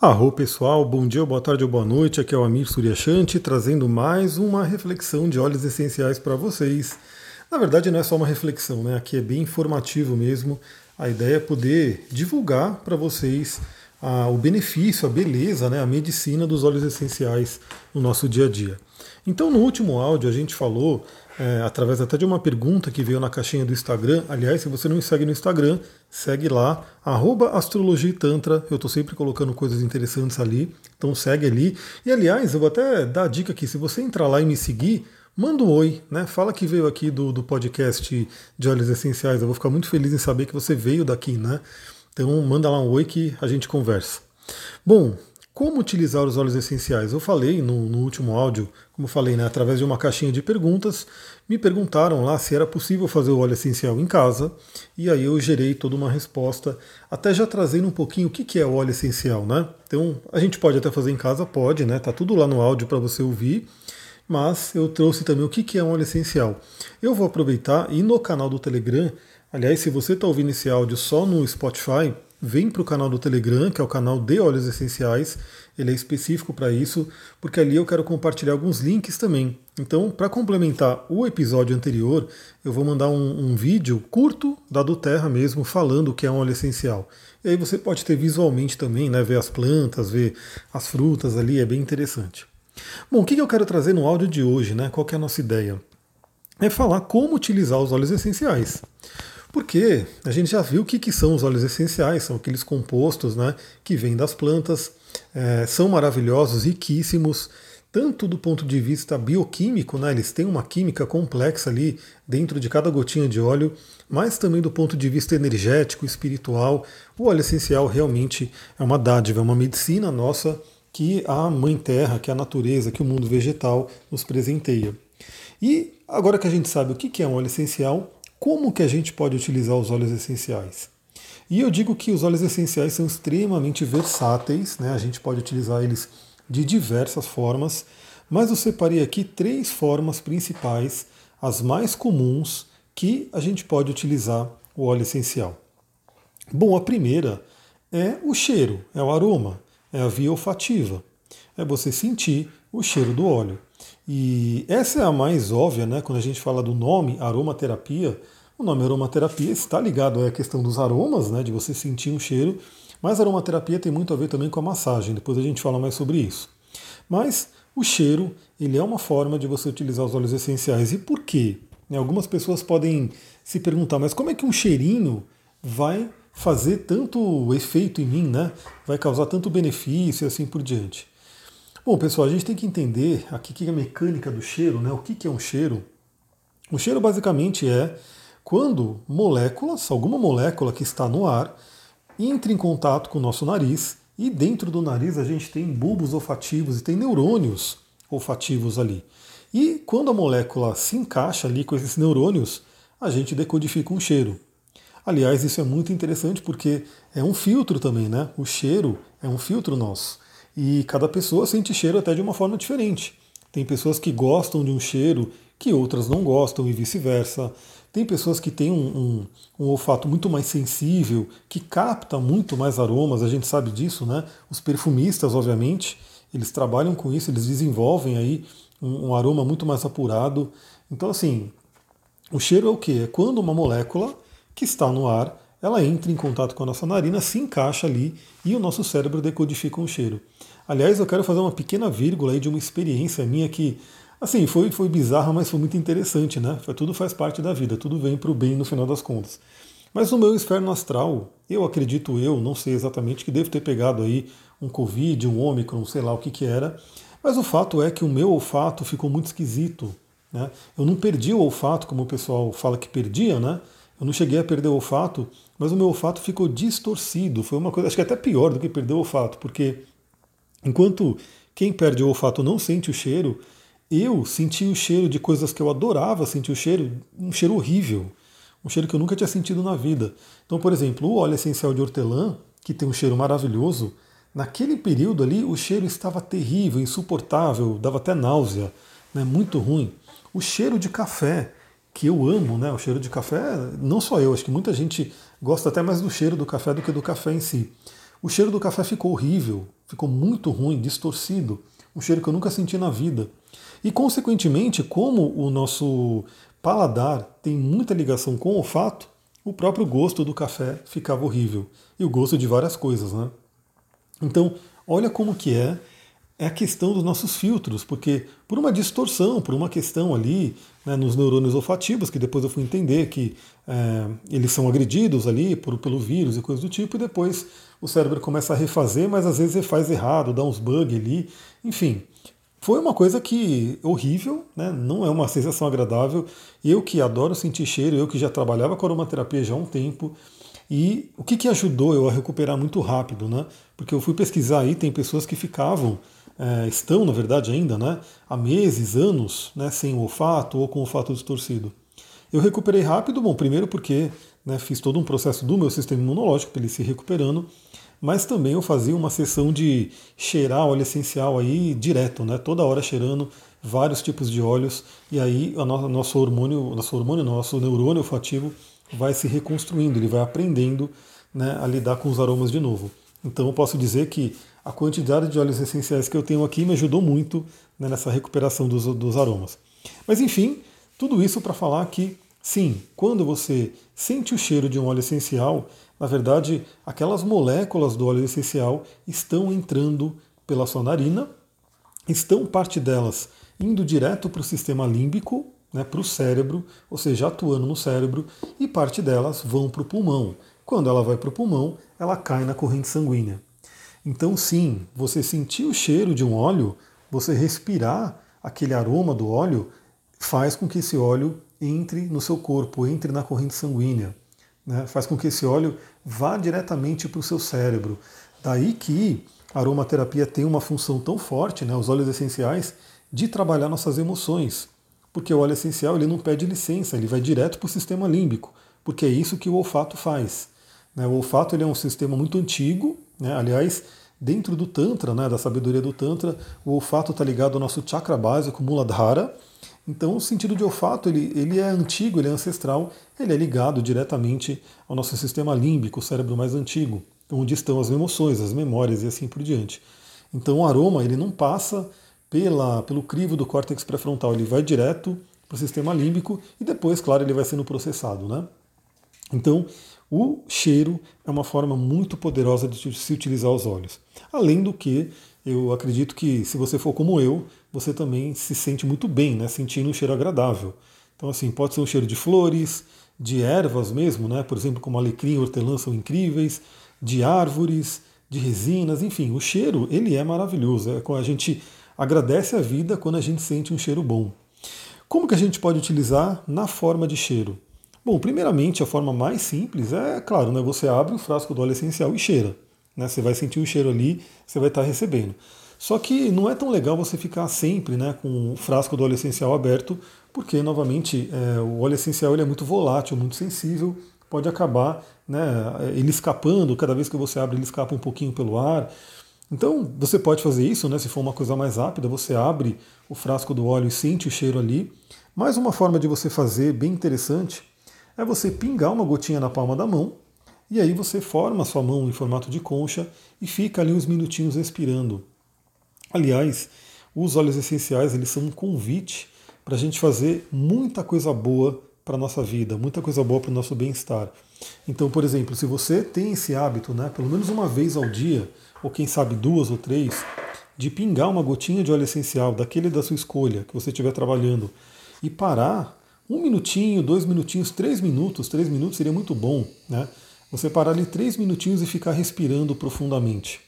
Arro pessoal, bom dia, boa tarde ou boa noite. Aqui é o Amir Suryashanti trazendo mais uma reflexão de óleos essenciais para vocês. Na verdade, não é só uma reflexão, né? Aqui é bem informativo mesmo. A ideia é poder divulgar para vocês o benefício, a beleza, né? a medicina dos óleos essenciais no nosso dia a dia. Então, no último áudio, a gente falou é, através até de uma pergunta que veio na caixinha do Instagram. Aliás, se você não me segue no Instagram, segue lá, astrologia e tantra. Eu estou sempre colocando coisas interessantes ali, então segue ali. E aliás, eu vou até dar a dica aqui, se você entrar lá e me seguir, manda um oi, né? Fala que veio aqui do, do podcast de óleos essenciais. Eu vou ficar muito feliz em saber que você veio daqui, né? Então manda lá um oi que a gente conversa. Bom, como utilizar os óleos essenciais? Eu falei no, no último áudio, como falei, né, através de uma caixinha de perguntas, me perguntaram lá se era possível fazer o óleo essencial em casa, e aí eu gerei toda uma resposta, até já trazendo um pouquinho o que, é o óleo essencial, né? Então, a gente pode até fazer em casa, pode, né? Tá tudo lá no áudio para você ouvir, mas eu trouxe também o que, que é um óleo essencial. Eu vou aproveitar e no canal do Telegram, aliás, se você está ouvindo esse áudio só no Spotify, vem para o canal do Telegram, que é o canal de óleos essenciais. Ele é específico para isso, porque ali eu quero compartilhar alguns links também. Então, para complementar o episódio anterior, eu vou mandar um, um, vídeo curto da do Terra mesmo, falando o que é um óleo essencial. E aí você pode ter visualmente também, né, ver as plantas, ver as frutas ali, é bem interessante. Bom, o que eu quero trazer no áudio de hoje, né? Qual é a nossa ideia? É falar como utilizar os óleos essenciais. Porque a gente já viu o que, que são os óleos essenciais, são aqueles compostos né, que vêm das plantas, é, são maravilhosos, riquíssimos, tanto do ponto de vista bioquímico, né, eles têm uma química complexa ali dentro de cada gotinha de óleo, mas também do ponto de vista energético, espiritual. O óleo essencial realmente é uma dádiva, é uma medicina nossa que a Mãe Terra, que a natureza, que o mundo vegetal nos presenteia. E agora que a gente sabe o que é um óleo essencial, como que a gente pode utilizar os óleos essenciais? E eu digo que os óleos essenciais são extremamente versáteis, né? a gente pode utilizar eles de diversas formas, mas eu separei aqui três formas principais, as mais comuns, que a gente pode utilizar o óleo essencial. Bom, a primeira é o cheiro, é o aroma, é a via olfativa. É você sentir o cheiro do óleo. E essa é a mais óbvia, né? Quando a gente fala do nome aromaterapia, o nome aromaterapia está ligado à questão dos aromas, né? De você sentir um cheiro, mas a aromaterapia tem muito a ver também com a massagem. Depois a gente fala mais sobre isso. Mas o cheiro, ele é uma forma de você utilizar os óleos essenciais. E por quê? Né, algumas pessoas podem se perguntar, mas como é que um cheirinho vai fazer tanto efeito em mim, né? Vai causar tanto benefício e assim por diante. Bom, pessoal, a gente tem que entender aqui que é a mecânica do cheiro, né? O que é um cheiro? O cheiro basicamente é quando moléculas, alguma molécula que está no ar, entra em contato com o nosso nariz e dentro do nariz a gente tem bulbos olfativos e tem neurônios olfativos ali. E quando a molécula se encaixa ali com esses neurônios, a gente decodifica um cheiro. Aliás, isso é muito interessante porque é um filtro também, né? O cheiro é um filtro nosso. E cada pessoa sente cheiro até de uma forma diferente. Tem pessoas que gostam de um cheiro que outras não gostam e vice-versa. Tem pessoas que têm um, um, um, olfato muito mais sensível, que capta muito mais aromas, a gente sabe disso, né? Os perfumistas, obviamente, eles trabalham com isso, eles desenvolvem aí um, um aroma muito mais apurado. Então, assim, o cheiro é o que? É quando uma molécula que está no ar ela entra em contato com a nossa narina, se encaixa ali e o nosso cérebro decodifica um cheiro. Aliás, eu quero fazer uma pequena vírgula aí de uma experiência minha que, assim, foi, foi bizarra, mas foi muito interessante, né? Tudo faz parte da vida, tudo vem para o bem no final das contas. Mas no meu inferno astral, eu acredito eu, não sei exatamente, que devo ter pegado aí um Covid, um Ômicron, sei lá o que que era, mas o fato é que o meu olfato ficou muito esquisito. Né? Eu não perdi o olfato, como o pessoal fala que perdia, né? Eu não cheguei a perder o olfato, mas o meu olfato ficou distorcido. Foi uma coisa, acho que até pior do que perder o olfato, porque enquanto quem perde o olfato não sente o cheiro, eu senti o cheiro de coisas que eu adorava sentir o cheiro, um cheiro horrível, um cheiro que eu nunca tinha sentido na vida. Então, por exemplo, o óleo essencial de hortelã, que tem um cheiro maravilhoso, naquele período ali o cheiro estava terrível, insuportável, dava até náusea, né, muito ruim. O cheiro de café, que eu amo, né? O cheiro de café, não só eu, acho que muita gente gosta até mais do cheiro do café do que do café em si. O cheiro do café ficou horrível, ficou muito ruim, distorcido, um cheiro que eu nunca senti na vida. E, consequentemente, como o nosso paladar tem muita ligação com o olfato, o próprio gosto do café ficava horrível. E o gosto de várias coisas, né? Então, olha como que é é a questão dos nossos filtros, porque por uma distorção, por uma questão ali né, nos neurônios olfativos, que depois eu fui entender que é, eles são agredidos ali por, pelo vírus e coisas do tipo, e depois o cérebro começa a refazer, mas às vezes refaz errado, dá uns bugs ali, enfim. Foi uma coisa que horrível, né? não é uma sensação agradável. Eu que adoro sentir cheiro, eu que já trabalhava com aromaterapia já há um tempo, e o que, que ajudou eu a recuperar muito rápido, né? Porque eu fui pesquisar aí, tem pessoas que ficavam é, estão, na verdade, ainda né, há meses, anos, né, sem olfato ou com olfato distorcido. Eu recuperei rápido, bom, primeiro porque né, fiz todo um processo do meu sistema imunológico para ele se recuperando, mas também eu fazia uma sessão de cheirar óleo essencial aí direto, né, toda hora cheirando vários tipos de óleos, e aí o nosso hormônio, nosso hormônio, nosso neurônio olfativo vai se reconstruindo, ele vai aprendendo né, a lidar com os aromas de novo. Então eu posso dizer que a quantidade de óleos essenciais que eu tenho aqui me ajudou muito né, nessa recuperação dos, dos aromas. Mas enfim, tudo isso para falar que sim, quando você sente o cheiro de um óleo essencial, na verdade aquelas moléculas do óleo essencial estão entrando pela sua narina, estão parte delas indo direto para o sistema límbico, né, para o cérebro, ou seja, atuando no cérebro, e parte delas vão para o pulmão. Quando ela vai para o pulmão, ela cai na corrente sanguínea. Então, sim, você sentir o cheiro de um óleo, você respirar aquele aroma do óleo, faz com que esse óleo entre no seu corpo, entre na corrente sanguínea. Né? Faz com que esse óleo vá diretamente para o seu cérebro. Daí que a aromaterapia tem uma função tão forte, né, os óleos essenciais, de trabalhar nossas emoções. Porque o óleo essencial ele não pede licença, ele vai direto para o sistema límbico, porque é isso que o olfato faz. Né? O olfato ele é um sistema muito antigo, né? aliás, Dentro do Tantra, né, da sabedoria do Tantra, o olfato está ligado ao nosso chakra básico, Muladhara. Então, o sentido de olfato ele, ele é antigo, ele é ancestral, ele é ligado diretamente ao nosso sistema límbico, o cérebro mais antigo, onde estão as emoções, as memórias e assim por diante. Então, o aroma ele não passa pela, pelo crivo do córtex pré-frontal, ele vai direto para o sistema límbico e depois, claro, ele vai sendo processado. Né? Então, o cheiro é uma forma muito poderosa de se utilizar os óleos. Além do que, eu acredito que se você for como eu, você também se sente muito bem, né, sentindo um cheiro agradável. Então, assim, pode ser um cheiro de flores, de ervas mesmo, né, por exemplo, como alecrim e hortelã são incríveis, de árvores, de resinas, enfim, o cheiro, ele é maravilhoso. É, a gente agradece a vida quando a gente sente um cheiro bom. Como que a gente pode utilizar na forma de cheiro? Bom, primeiramente, a forma mais simples é, claro, né, você abre o frasco do óleo essencial e cheira. Né, você vai sentir o cheiro ali, você vai estar recebendo. Só que não é tão legal você ficar sempre né, com o frasco do óleo essencial aberto, porque, novamente, é, o óleo essencial ele é muito volátil, muito sensível, pode acabar né, ele escapando, cada vez que você abre ele escapa um pouquinho pelo ar. Então você pode fazer isso, né, se for uma coisa mais rápida, você abre o frasco do óleo e sente o cheiro ali. Mais uma forma de você fazer bem interessante é você pingar uma gotinha na palma da mão e aí você forma a sua mão em formato de concha e fica ali uns minutinhos respirando. Aliás, os óleos essenciais eles são um convite para a gente fazer muita coisa boa para a nossa vida, muita coisa boa para o nosso bem-estar. Então, por exemplo, se você tem esse hábito, né, pelo menos uma vez ao dia, ou quem sabe duas ou três, de pingar uma gotinha de óleo essencial, daquele da sua escolha, que você estiver trabalhando, e parar um minutinho, dois minutinhos, três minutos, três minutos seria muito bom, né? Você parar ali três minutinhos e ficar respirando profundamente.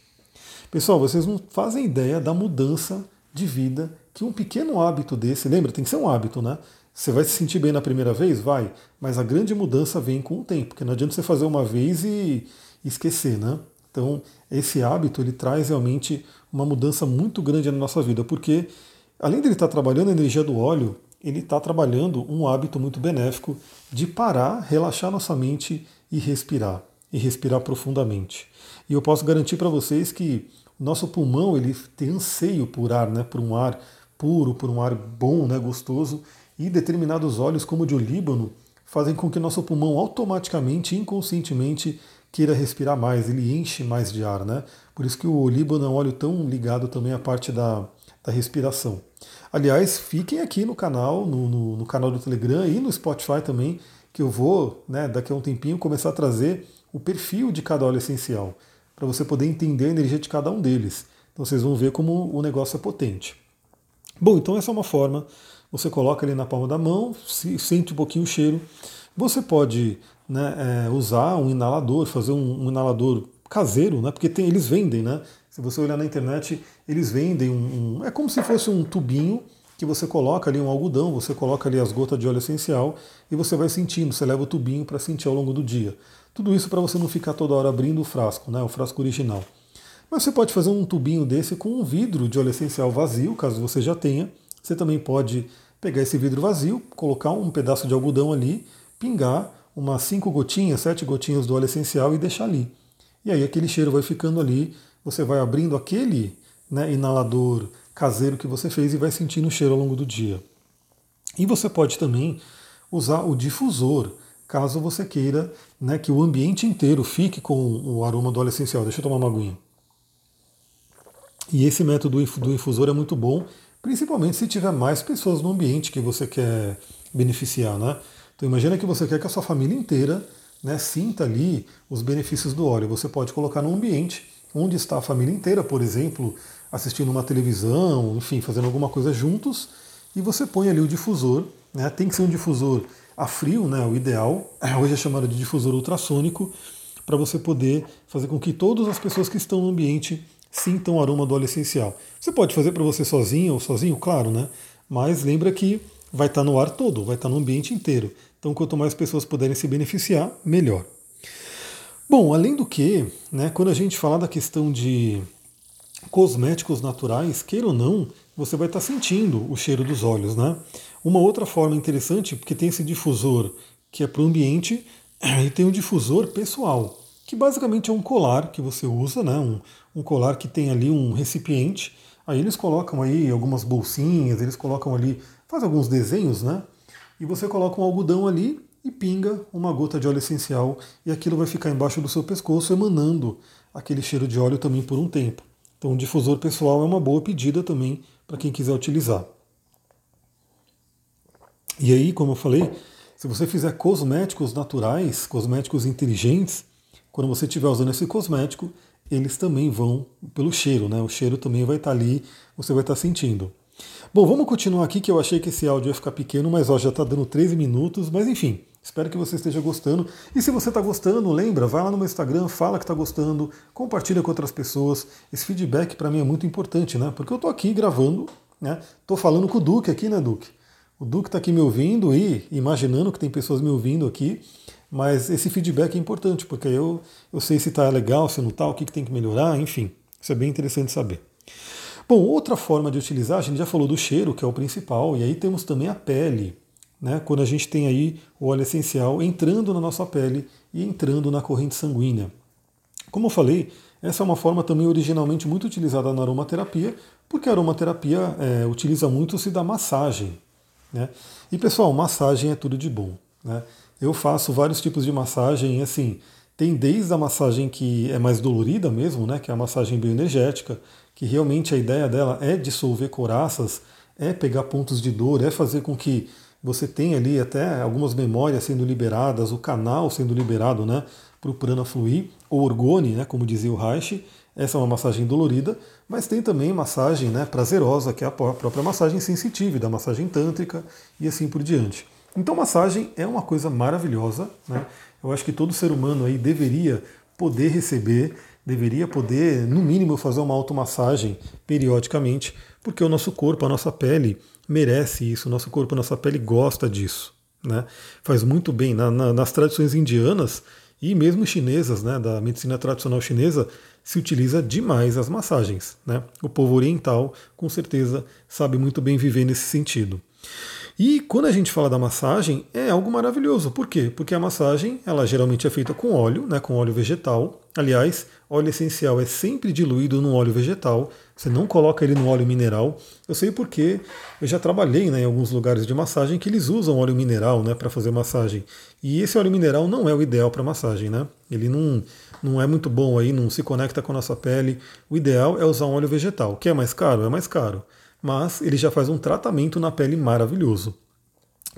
Pessoal, vocês não fazem ideia da mudança de vida que um pequeno hábito desse, lembra, tem que ser um hábito, né? Você vai se sentir bem na primeira vez? Vai, mas a grande mudança vem com o tempo, porque não adianta você fazer uma vez e esquecer, né? Então, esse hábito ele traz realmente uma mudança muito grande na nossa vida, porque além de ele estar trabalhando a energia do óleo, ele está trabalhando um hábito muito benéfico de parar, relaxar nossa mente e respirar, e respirar profundamente. E eu posso garantir para vocês que nosso pulmão ele tem anseio por ar, né, por um ar puro, por um ar bom, né, gostoso, e determinados óleos, como o de olíbano, fazem com que nosso pulmão automaticamente, inconscientemente, queira respirar mais, ele enche mais de ar, né? Por isso que o olíbano é um óleo tão ligado também à parte da, da respiração. Aliás, fiquem aqui no canal, no, no, no, canal do Telegram e no Spotify também, que eu vou, né, daqui a um tempinho, começar a trazer o perfil de cada óleo essencial, para você poder entender a energia de cada um deles. Então vocês vão ver como o negócio é potente. Bom, então essa é uma forma. Você coloca ali na palma da mão, sente um pouquinho o cheiro. Você pode né, é, usar um inalador, fazer um, um, inalador caseiro, né, porque tem, eles vendem, né? Se você olhar na internet, eles vendem um, um, É como se fosse um tubinho que você coloca ali um algodão, você coloca ali as gotas de óleo essencial e você vai sentindo, você leva o tubinho para sentir ao longo do dia. Tudo isso para você não ficar toda hora abrindo o frasco, né, o frasco original. Mas você pode fazer um tubinho desse com um vidro de óleo essencial vazio, caso você já tenha. Você também pode pegar esse vidro vazio, colocar um pedaço de algodão ali, pingar umas 5 gotinhas, 7 gotinhas do óleo essencial e deixar ali. E aí aquele cheiro vai ficando ali, você vai abrindo aquele né, inalador caseiro que você fez e vai sentindo o cheiro ao longo do dia. E você pode também usar o difusor, caso você queira né, que o ambiente inteiro fique com o aroma do óleo essencial. Deixa eu tomar uma aguinha. E esse método do infusor é muito bom, principalmente se tiver mais pessoas no ambiente que você quer beneficiar, né? Então imagina que você quer que a sua família inteira né, sinta ali os benefícios do óleo. Você pode colocar num ambiente onde está a família inteira, por exemplo, assistindo uma televisão, enfim, fazendo alguma coisa juntos, e você põe ali o difusor. Né, tem que ser um difusor a frio, né, o ideal. Hoje é chamado de difusor ultrassônico, para você poder fazer com que todas as pessoas que estão no ambiente sintam o aroma do óleo essencial. Você pode fazer para você sozinho ou sozinho, claro, né? Mas lembra que vai estar tá no ar todo, vai estar tá no ambiente inteiro. Então, quanto mais pessoas puderem se beneficiar, melhor. Bom, além do que, né, quando a gente fala da questão de cosméticos naturais, queira ou não, você vai estar tá sentindo o cheiro dos óleos, né? Uma outra forma interessante, porque tem esse difusor que é para o ambiente e tem o difusor pessoal, que basicamente é um colar que você usa, né? Um, um colar que tem ali um recipiente. Aí eles colocam aí algumas bolsinhas, eles colocam ali, faz alguns desenhos, né? E você coloca um algodão ali e pinga uma gota de óleo essencial e aquilo vai ficar embaixo do seu pescoço emanando aquele cheiro de óleo também por um tempo. Então, um difusor pessoal é uma boa pedida também para quem quiser utilizar. E aí, como eu falei, se você fizer cosméticos naturais, cosméticos inteligentes, quando você estiver usando esse cosmético, eles também vão pelo cheiro, né? O cheiro também vai estar ali, você vai estar sentindo. Bom, vamos continuar aqui que eu achei que esse áudio ia ficar pequeno, mas ó, já está dando 13 minutos, mas enfim, espero que você esteja gostando. E se você está gostando, lembra, vai lá no meu Instagram, fala que está gostando, compartilha com outras pessoas. Esse feedback para mim é muito importante, né? Porque eu estou aqui gravando, né? Estou falando com o Duque aqui, né, Duque? O Duque está aqui me ouvindo e imaginando que tem pessoas me ouvindo aqui. Mas esse feedback é importante, porque eu, eu sei se está legal, se não está, o que, que tem que melhorar, enfim. Isso é bem interessante saber. Bom, outra forma de utilizar, a gente já falou do cheiro, que é o principal, e aí temos também a pele. Né, quando a gente tem aí o óleo essencial entrando na nossa pele e entrando na corrente sanguínea. Como eu falei, essa é uma forma também originalmente muito utilizada na aromaterapia, porque a aromaterapia é, utiliza muito-se da massagem. Né? E pessoal, massagem é tudo de bom. Né? Eu faço vários tipos de massagem, assim, tem desde a massagem que é mais dolorida mesmo, né, que é a massagem bioenergética, que realmente a ideia dela é dissolver coraças, é pegar pontos de dor, é fazer com que você tenha ali até algumas memórias sendo liberadas, o canal sendo liberado, né, para o prana fluir, ou orgone, né, como dizia o Reich, essa é uma massagem dolorida, mas tem também massagem né, prazerosa, que é a própria massagem sensitiva, da massagem tântrica e assim por diante. Então, massagem é uma coisa maravilhosa. Né? Eu acho que todo ser humano aí deveria poder receber, deveria poder, no mínimo, fazer uma automassagem periodicamente, porque o nosso corpo, a nossa pele merece isso, o nosso corpo, a nossa pele gosta disso. Né? Faz muito bem. Na, na, nas tradições indianas e mesmo chinesas, né, da medicina tradicional chinesa, se utiliza demais as massagens. Né? O povo oriental, com certeza, sabe muito bem viver nesse sentido. E quando a gente fala da massagem, é algo maravilhoso. Por quê? Porque a massagem, ela geralmente é feita com óleo, né, com óleo vegetal. Aliás, óleo essencial é sempre diluído no óleo vegetal. Você não coloca ele no óleo mineral. Eu sei porque eu já trabalhei né, em alguns lugares de massagem que eles usam óleo mineral né, para fazer massagem. E esse óleo mineral não é o ideal para massagem, né? Ele não, não é muito bom aí, não se conecta com a nossa pele. O ideal é usar um óleo vegetal. Que é mais caro? É mais caro mas ele já faz um tratamento na pele maravilhoso.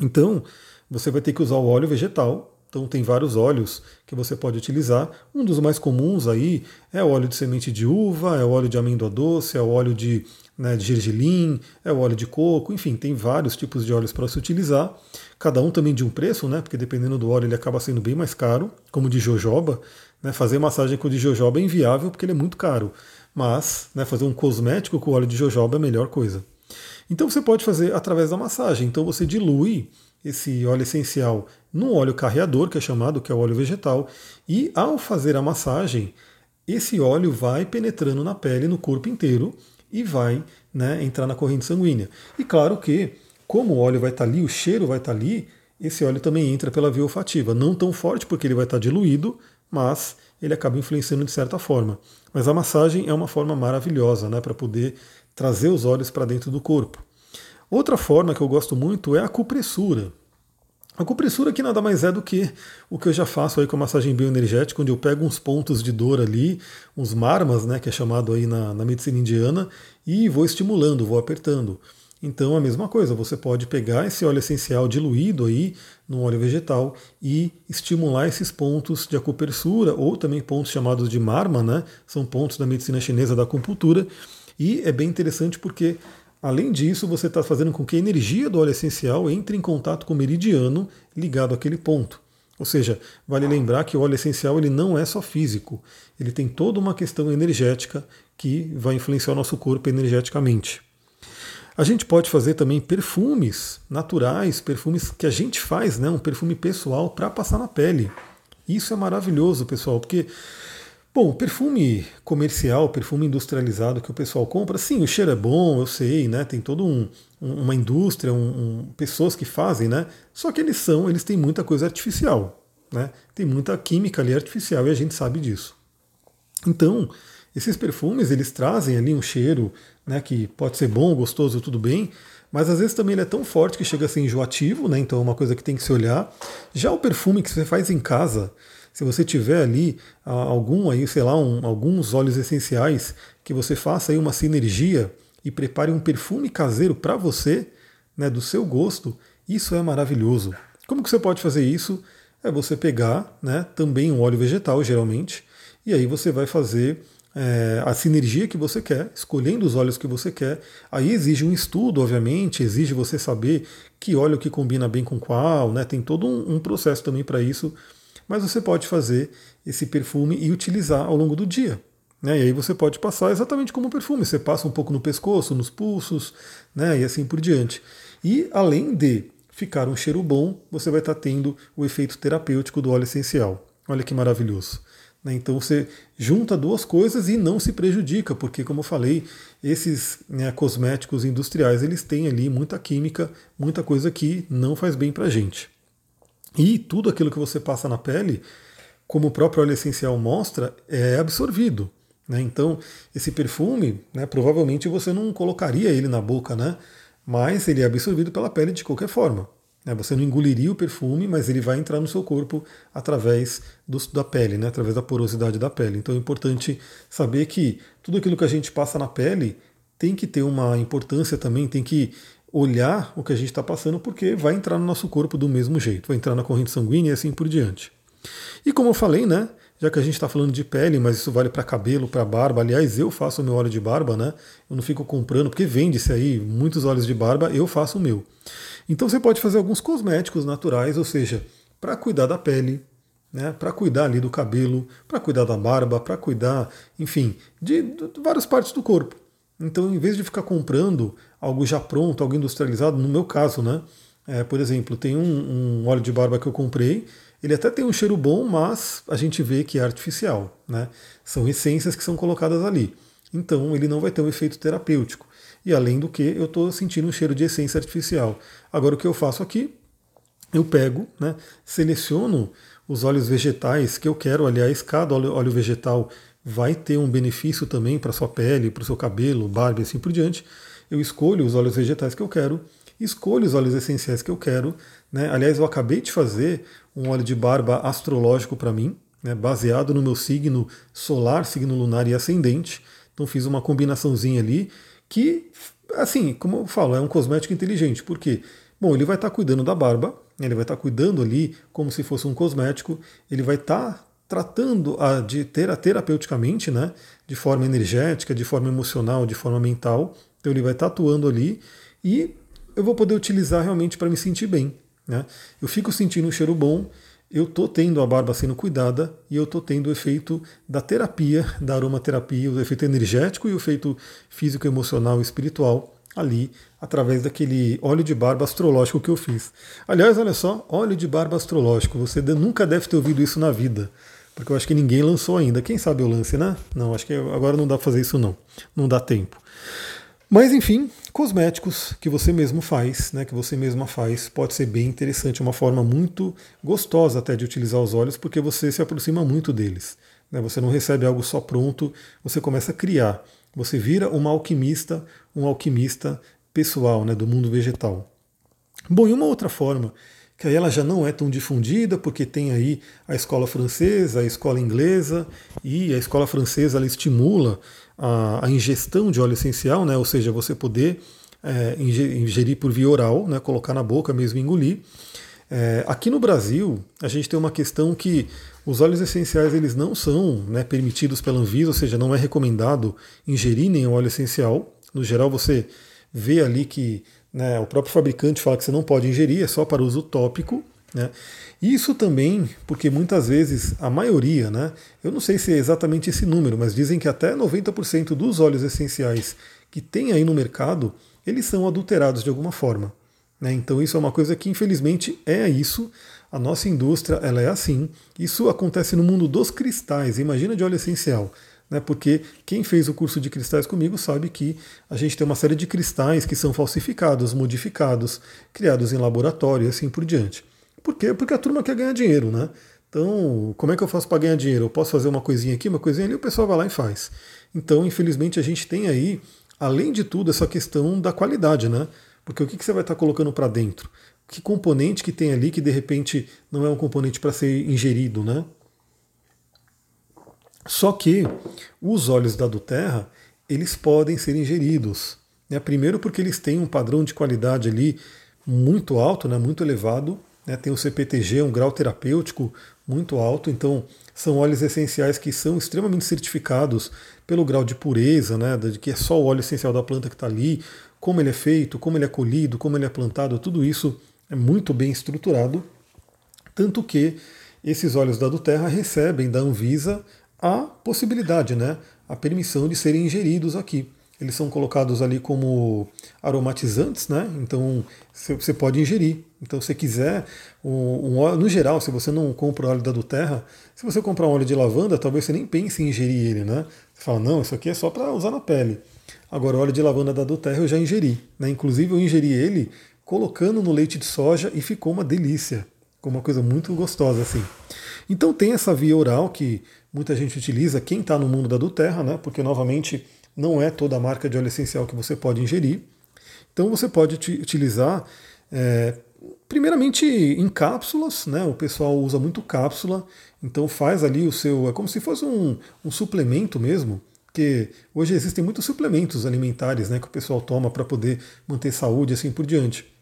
Então, você vai ter que usar o óleo vegetal. Então tem vários óleos que você pode utilizar. Um dos mais comuns aí é o óleo de semente de uva, é o óleo de amêndoa doce, é o óleo de, né, de gergelim, é o óleo de coco, enfim, tem vários tipos de óleos para se utilizar. Cada um também de um preço, né? Porque dependendo do óleo ele acaba sendo bem mais caro, como o de jojoba. Né, fazer massagem com o de jojoba é inviável porque ele é muito caro mas né, fazer um cosmético com óleo de jojoba é a melhor coisa. Então você pode fazer através da massagem. Então você dilui esse óleo essencial no óleo carreador, que é chamado, que é o óleo vegetal, e ao fazer a massagem, esse óleo vai penetrando na pele, no corpo inteiro, e vai né, entrar na corrente sanguínea. E claro que, como o óleo vai estar ali, o cheiro vai estar ali, esse óleo também entra pela via olfativa. Não tão forte, porque ele vai estar diluído, mas ele acaba influenciando de certa forma. Mas a massagem é uma forma maravilhosa né, para poder trazer os olhos para dentro do corpo. Outra forma que eu gosto muito é a acupressura. A acupressura que nada mais é do que o que eu já faço aí com a massagem bioenergética, onde eu pego uns pontos de dor ali, uns marmas, né, que é chamado aí na, na medicina indiana, e vou estimulando, vou apertando. Então a mesma coisa, você pode pegar esse óleo essencial diluído aí no óleo vegetal e estimular esses pontos de acupressura ou também pontos chamados de marma, né? São pontos da medicina chinesa da acupuntura e é bem interessante porque além disso você está fazendo com que a energia do óleo essencial entre em contato com o meridiano ligado àquele ponto. Ou seja, vale lembrar que o óleo essencial ele não é só físico, ele tem toda uma questão energética que vai influenciar o nosso corpo energeticamente. A gente pode fazer também perfumes naturais, perfumes que a gente faz, né? um perfume pessoal para passar na pele. Isso é maravilhoso, pessoal, porque, bom, perfume comercial, perfume industrializado que o pessoal compra, sim, o cheiro é bom, eu sei, né? Tem toda um, uma indústria, um, um, pessoas que fazem, né? Só que eles são, eles têm muita coisa artificial, né? Tem muita química ali artificial e a gente sabe disso. Então, esses perfumes, eles trazem ali um cheiro né, que pode ser bom, gostoso, tudo bem, mas às vezes também ele é tão forte que chega a ser enjoativo, né, então é uma coisa que tem que se olhar. Já o perfume que você faz em casa, se você tiver ali ah, algum aí, sei lá, um, alguns óleos essenciais, que você faça aí uma sinergia e prepare um perfume caseiro para você, né, do seu gosto, isso é maravilhoso. Como que você pode fazer isso? É você pegar, né, também um óleo vegetal, geralmente, e aí você vai fazer é, a sinergia que você quer, escolhendo os óleos que você quer. Aí exige um estudo, obviamente, exige você saber que óleo que combina bem com qual, né? Tem todo um, um processo também para isso. Mas você pode fazer esse perfume e utilizar ao longo do dia. Né? E aí você pode passar exatamente como perfume. Você passa um pouco no pescoço, nos pulsos, né? e assim por diante. E além de ficar um cheiro bom, você vai estar tendo o efeito terapêutico do óleo essencial. Olha que maravilhoso. Né? Então você junta duas coisas e não se prejudica, porque como eu falei, esses né, cosméticos industriais eles têm ali muita química, muita coisa que não faz bem para a gente. E tudo aquilo que você passa na pele, como o próprio óleo essencial mostra, é absorvido. Né? Então esse perfume, né, provavelmente você não colocaria ele na boca, né? mas ele é absorvido pela pele de qualquer forma. Né? Você não engoliria o perfume, mas ele vai entrar no seu corpo através do, da pele, né? através da porosidade da pele. Então é importante saber que tudo aquilo que a gente passa na pele tem que ter uma importância também, tem que olhar o que a gente está passando, porque vai entrar no nosso corpo do mesmo jeito, vai entrar na corrente sanguínea e assim por diante. E como eu falei, né? Já que a gente está falando de pele, mas isso vale para cabelo, para barba. Aliás, eu faço o meu óleo de barba, né? Eu não fico comprando, porque vende-se aí muitos óleos de barba, eu faço o meu. Então você pode fazer alguns cosméticos naturais, ou seja, para cuidar da pele, né, para cuidar ali do cabelo, para cuidar da barba, para cuidar, enfim, de, de, várias partes do corpo. Então, em vez de ficar comprando algo já pronto, algo industrializado, no meu caso, né, é, por exemplo, tem um, um, óleo de barba que eu comprei, ele até tem um cheiro bom, mas a gente vê que é artificial, né? São essências que são colocadas ali. então ele não vai ter um efeito terapêutico. E além do que, eu estou sentindo um cheiro de essência artificial. Agora, o que eu faço aqui? Eu pego, né, seleciono os óleos vegetais que eu quero. Aliás, cada óleo, óleo vegetal vai ter um benefício também para sua pele, para o seu cabelo, barba e assim por diante. Eu escolho os óleos vegetais que eu quero, escolho os óleos essenciais que eu quero. Né? Aliás, eu acabei de fazer um óleo de barba astrológico para mim, né, baseado no meu signo solar, signo lunar e ascendente. Então fiz uma combinaçãozinha ali que, assim, como eu falo, é um cosmético inteligente. Por quê? Bom, ele vai estar tá cuidando da barba, ele vai estar tá cuidando ali como se fosse um cosmético, ele vai estar tá tratando a, de ter, terapeuticamente, né, de forma energética, de forma emocional, de forma mental. Então ele vai estar tá atuando ali e eu vou poder utilizar realmente para me sentir bem. Né? Eu fico sentindo um cheiro bom, eu estou tendo a barba sendo cuidada e eu estou tendo o efeito da terapia, da aromaterapia, o efeito energético e o efeito físico, emocional e espiritual ali através daquele óleo de barba astrológico que eu fiz. Aliás, olha só, óleo de barba astrológico, você nunca deve ter ouvido isso na vida, porque eu acho que ninguém lançou ainda. Quem sabe eu lance, né? Não, acho que agora não dá para fazer isso não, não dá tempo. Mas enfim, cosméticos que você mesmo faz, né, que você mesma faz, pode ser bem interessante, uma forma muito gostosa até de utilizar os olhos, porque você se aproxima muito deles. Né, você não recebe algo só pronto, você começa a criar. Você vira uma alquimista, um alquimista pessoal né, do mundo vegetal. Bom, e uma outra forma, que aí ela já não é tão difundida, porque tem aí a escola francesa, a escola inglesa, e a escola francesa ela estimula a, a ingestão de óleo essencial, né? ou seja, você poder é, ingerir por via oral, né? colocar na boca mesmo engolir. É, aqui no Brasil, a gente tem uma questão que os óleos essenciais eles não são né, permitidos pela Anvisa, ou seja, não é recomendado ingerir nenhum óleo essencial. No geral, você vê ali que né, o próprio fabricante fala que você não pode ingerir, é só para uso tópico. Né? Isso também, porque muitas vezes a maioria, né, eu não sei se é exatamente esse número, mas dizem que até 90% dos óleos essenciais que tem aí no mercado, eles são adulterados de alguma forma. Né? Então isso é uma coisa que infelizmente é isso. A nossa indústria ela é assim. Isso acontece no mundo dos cristais. Imagina de óleo essencial. Né? Porque quem fez o curso de cristais comigo sabe que a gente tem uma série de cristais que são falsificados, modificados, criados em laboratório e assim por diante. Por quê? Porque a turma quer ganhar dinheiro, né? Então, como é que eu faço para ganhar dinheiro? Eu posso fazer uma coisinha aqui, uma coisinha ali, o pessoal vai lá e faz. Então, infelizmente, a gente tem aí, além de tudo, essa questão da qualidade, né? Porque o que, você vai estar colocando para dentro? Que componente que tem ali que de repente não é um componente para ser ingerido, né? Só que os óleos da Duterra, eles podem ser ingeridos. Né? Primeiro porque eles têm um padrão de qualidade ali muito alto, né? muito elevado, né, tem o CPTG, um grau terapêutico muito alto, então são óleos essenciais que são extremamente certificados pelo grau de pureza, né, de que é só o óleo essencial da planta que está ali, como ele é feito, como ele é colhido, como ele é plantado, tudo isso é muito bem estruturado, tanto que esses óleos da Duterra recebem da Anvisa a possibilidade, né, a permissão de serem ingeridos aqui eles são colocados ali como aromatizantes, né? Então você pode ingerir. Então, se quiser, um, um óleo, no geral, se você não compra óleo da Duterra, se você comprar um óleo de lavanda, talvez você nem pense em ingerir ele, né? Você fala, não, isso aqui é só para usar na pele. Agora, óleo de lavanda da Duterra eu já ingeri. Né? Inclusive, eu ingeri ele colocando no leite de soja e ficou uma delícia. Ficou uma coisa muito gostosa assim. Então, tem essa via oral que muita gente utiliza, quem está no mundo da Duterra, né? Porque, novamente, não é toda a marca de óleo essencial que você pode ingerir. Então você pode utilizar, é, primeiramente em cápsulas, né? O pessoal usa muito cápsula, então faz ali o seu. É como se fosse um, um suplemento mesmo. Porque hoje existem muitos suplementos alimentares né, que o pessoal toma para poder manter saúde assim por diante.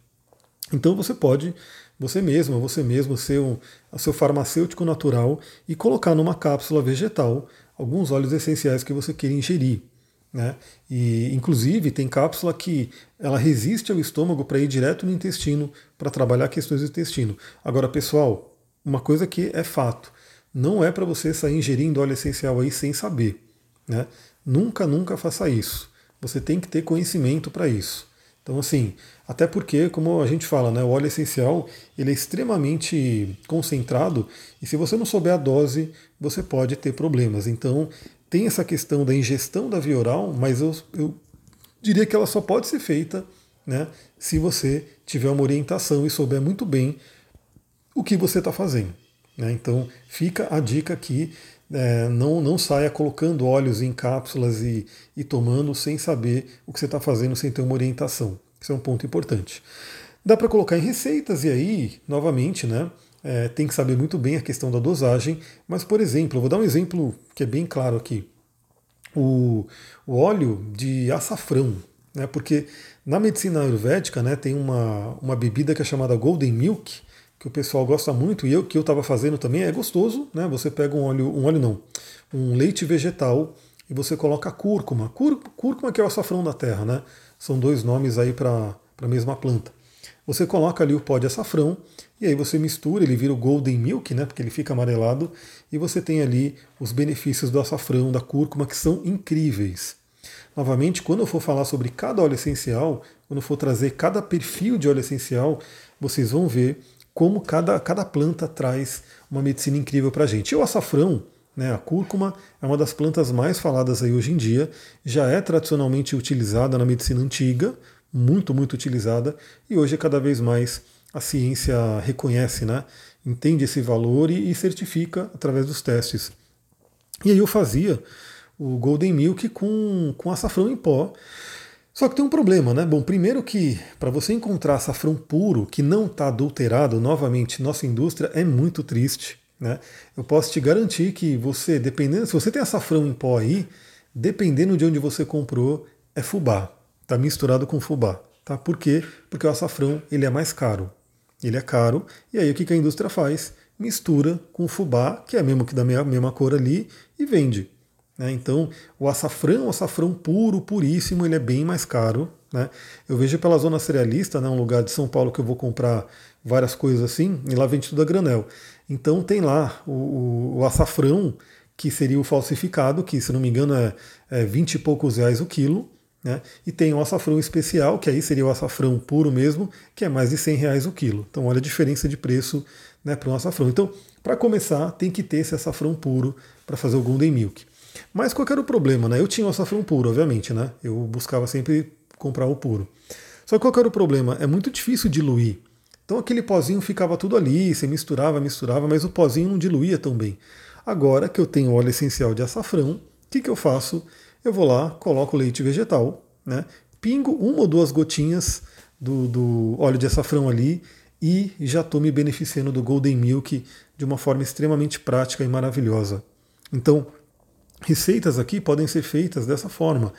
Então você pode, você mesmo, você mesmo, ser um, seu farmacêutico natural e colocar numa cápsula vegetal alguns óleos essenciais que você queira ingerir. Né? E, inclusive, tem cápsula que ela resiste ao estômago para ir direto no intestino para trabalhar questões do intestino. Agora, pessoal, uma coisa que é fato: não é para você sair ingerindo óleo essencial aí sem saber. Né? Nunca, nunca faça isso. Você tem que ter conhecimento para isso. Então, assim, até porque, como a gente fala, né, o óleo essencial ele é extremamente concentrado e se você não souber a dose, você pode ter problemas. Então, tem essa questão da ingestão da via oral, mas eu, eu diria que ela só pode ser feita né, se você tiver uma orientação e souber muito bem o que você está fazendo. Né? Então fica a dica aqui, é, não, não saia colocando óleos em cápsulas e, e tomando sem saber o que você está fazendo, sem ter uma orientação. Isso é um ponto importante. Dá para colocar em receitas e aí, novamente, né? É, tem que saber muito bem a questão da dosagem, mas, por exemplo, eu vou dar um exemplo que é bem claro aqui. O, o óleo de açafrão, né, porque na medicina ayurvédica né, tem uma, uma bebida que é chamada Golden Milk, que o pessoal gosta muito, e eu que eu estava fazendo também, é gostoso, né? Você pega um óleo, um óleo não, um leite vegetal e você coloca cúrcuma. Cúrcuma que é o açafrão da terra, né? São dois nomes aí para a mesma planta. Você coloca ali o pó de açafrão e aí você mistura, ele vira o golden milk, né? Porque ele fica amarelado e você tem ali os benefícios do açafrão, da cúrcuma que são incríveis. Novamente, quando eu for falar sobre cada óleo essencial, quando eu for trazer cada perfil de óleo essencial, vocês vão ver como cada, cada planta traz uma medicina incrível para a gente. E o açafrão, né, a cúrcuma, é uma das plantas mais faladas aí hoje em dia, já é tradicionalmente utilizada na medicina antiga, muito, muito utilizada, e hoje cada vez mais a ciência reconhece, né, entende esse valor e, e certifica através dos testes. E aí eu fazia o Golden Milk com, com açafrão em pó, só que tem um problema, né? Bom, primeiro que para você encontrar açafrão puro que não está adulterado, novamente, nossa indústria é muito triste. Né? Eu posso te garantir que você, dependendo, se você tem açafrão em pó aí, dependendo de onde você comprou, é fubá. Está misturado com fubá. Tá? Por quê? Porque o açafrão ele é mais caro. Ele é caro, e aí o que a indústria faz? Mistura com fubá, que é mesmo que da mesma cor ali, e vende. Né? Então, o açafrão, o açafrão puro, puríssimo, ele é bem mais caro. Né? Eu vejo pela zona cerealista, né, um lugar de São Paulo que eu vou comprar várias coisas assim, e lá vende tudo a granel. Então tem lá o, o, o açafrão, que seria o falsificado, que se não me engano é, é 20 e poucos reais o quilo. Né? E tem o açafrão especial, que aí seria o açafrão puro mesmo, que é mais de 100 reais o quilo. Então olha a diferença de preço né, para um açafrão. Então, para começar, tem que ter esse açafrão puro para fazer o Golden Milk. Mas qual era o problema? Né? Eu tinha o açafrão puro, obviamente, né? Eu buscava sempre comprar o puro. Só que qual era o problema? É muito difícil diluir. Então aquele pozinho ficava tudo ali, você misturava, misturava, mas o pozinho não diluía tão bem. Agora que eu tenho óleo essencial de açafrão, o que, que eu faço? Eu vou lá, coloco leite vegetal, né? pingo uma ou duas gotinhas do, do óleo de açafrão ali e já estou me beneficiando do Golden Milk de uma forma extremamente prática e maravilhosa. Então, receitas aqui podem ser feitas dessa forma.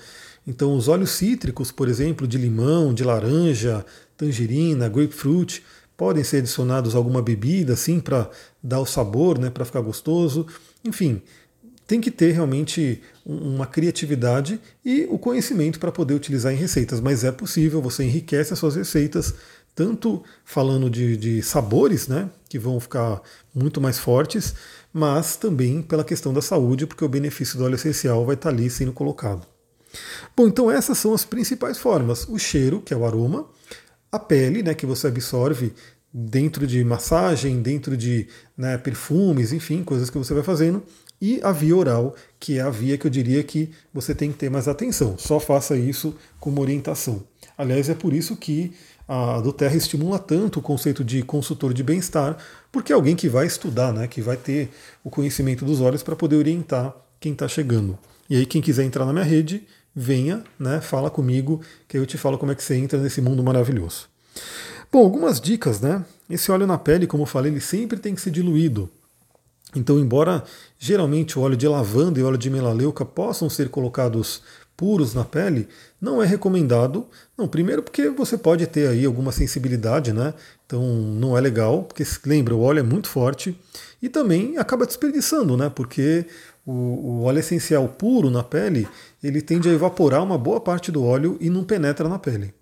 Então, os óleos cítricos, por exemplo, de limão, de laranja, tangerina, grapefruit, podem ser adicionados a alguma bebida, assim, para dar o sabor, né, para ficar gostoso. Enfim, tem que ter realmente uma criatividade e o conhecimento para poder utilizar em receitas, mas é possível, você enriquece as suas receitas, tanto falando de, de sabores, né, que vão ficar muito mais fortes, mas também pela questão da saúde, porque o benefício do óleo essencial vai estar ali sendo colocado. Bom, então essas são as principais formas: o cheiro, que é o aroma, a pele, né, que você absorve dentro de massagem, dentro de né, perfumes, enfim, coisas que você vai fazendo, e a via oral, que é a via que eu diria que você tem que ter mais atenção. Só faça isso como orientação. Aliás, é por isso que a do Terra estimula tanto o conceito de consultor de bem-estar, porque é alguém que vai estudar, né, que vai ter o conhecimento dos olhos para poder orientar quem está chegando. E aí, quem quiser entrar na minha rede, venha, né, fala comigo, que eu te falo como é que você entra nesse mundo maravilhoso. Bom, algumas dicas, né? Esse óleo na pele, como eu falei, ele sempre tem que ser diluído. Então, embora geralmente o óleo de lavanda e o óleo de melaleuca possam ser colocados puros na pele, não é recomendado. Não, primeiro porque você pode ter aí alguma sensibilidade, né? Então não é legal, porque lembra, o óleo é muito forte e também acaba desperdiçando, né? Porque o, o óleo essencial puro na pele, ele tende a evaporar uma boa parte do óleo e não penetra na pele.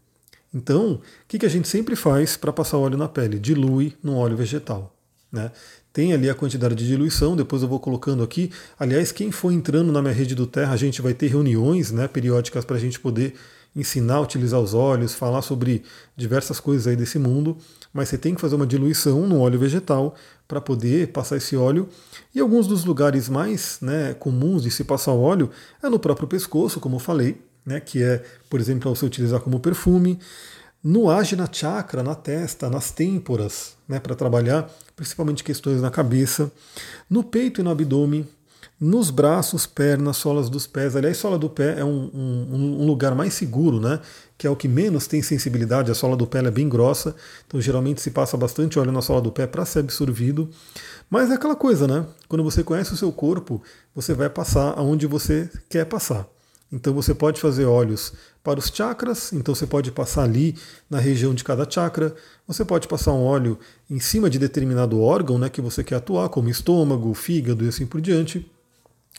Então, o que, que a gente sempre faz para passar óleo na pele? Dilui no óleo vegetal. Né? Tem ali a quantidade de diluição, depois eu vou colocando aqui. Aliás, quem for entrando na minha rede do Terra, a gente vai ter reuniões né, periódicas para a gente poder ensinar a utilizar os óleos, falar sobre diversas coisas aí desse mundo, mas você tem que fazer uma diluição no óleo vegetal para poder passar esse óleo. E alguns dos lugares mais né, comuns de se passar o óleo é no próprio pescoço, como eu falei, né, que é, por exemplo, você utilizar como perfume. No Ajna Chakra, na testa, nas têmporas, né, para trabalhar principalmente questões na cabeça. No peito e no abdômen, nos braços, pernas, solas dos pés. Aliás, sola do pé é um, um, um, lugar mais seguro, né? Que é o que menos tem sensibilidade. A sola do pé é bem grossa, então geralmente se passa bastante óleo na sola do pé para ser absorvido. Mas é aquela coisa, né? Quando você conhece o seu corpo, você vai passar aonde você quer passar. Então você pode fazer óleos para os chakras, então você pode passar ali na região de cada chakra, você pode passar um óleo em cima de determinado órgão né, que você quer atuar, como estômago, fígado e assim por diante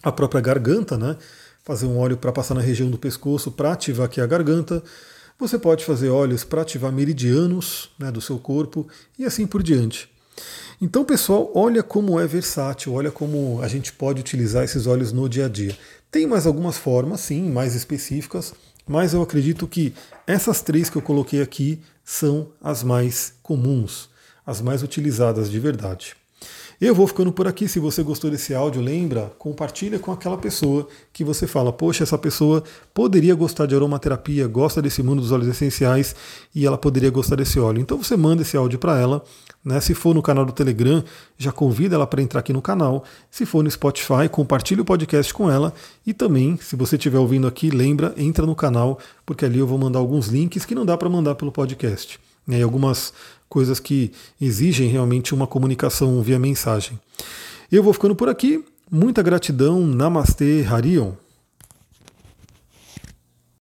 a própria garganta, né? Fazer um óleo para passar na região do pescoço para ativar aqui a garganta. Você pode fazer óleos para ativar meridianos né, do seu corpo e assim por diante. Então, pessoal, olha como é versátil, olha como a gente pode utilizar esses óleos no dia a dia. Tem mais algumas formas, sim, mais específicas, mas eu acredito que essas três que eu coloquei aqui são as mais comuns, as mais utilizadas de verdade. Eu vou ficando por aqui. Se você gostou desse áudio, lembra, compartilha com aquela pessoa que você fala, poxa, essa pessoa poderia gostar de aromaterapia, gosta desse mundo dos óleos essenciais e ela poderia gostar desse óleo. Então você manda esse áudio para ela. Né? Se for no canal do Telegram, já convida ela para entrar aqui no canal. Se for no Spotify, compartilhe o podcast com ela. E também, se você estiver ouvindo aqui, lembra, entra no canal, porque ali eu vou mandar alguns links que não dá para mandar pelo podcast. Né? Algumas coisas que exigem realmente uma comunicação via mensagem. Eu vou ficando por aqui. Muita gratidão. Namastê, Harion.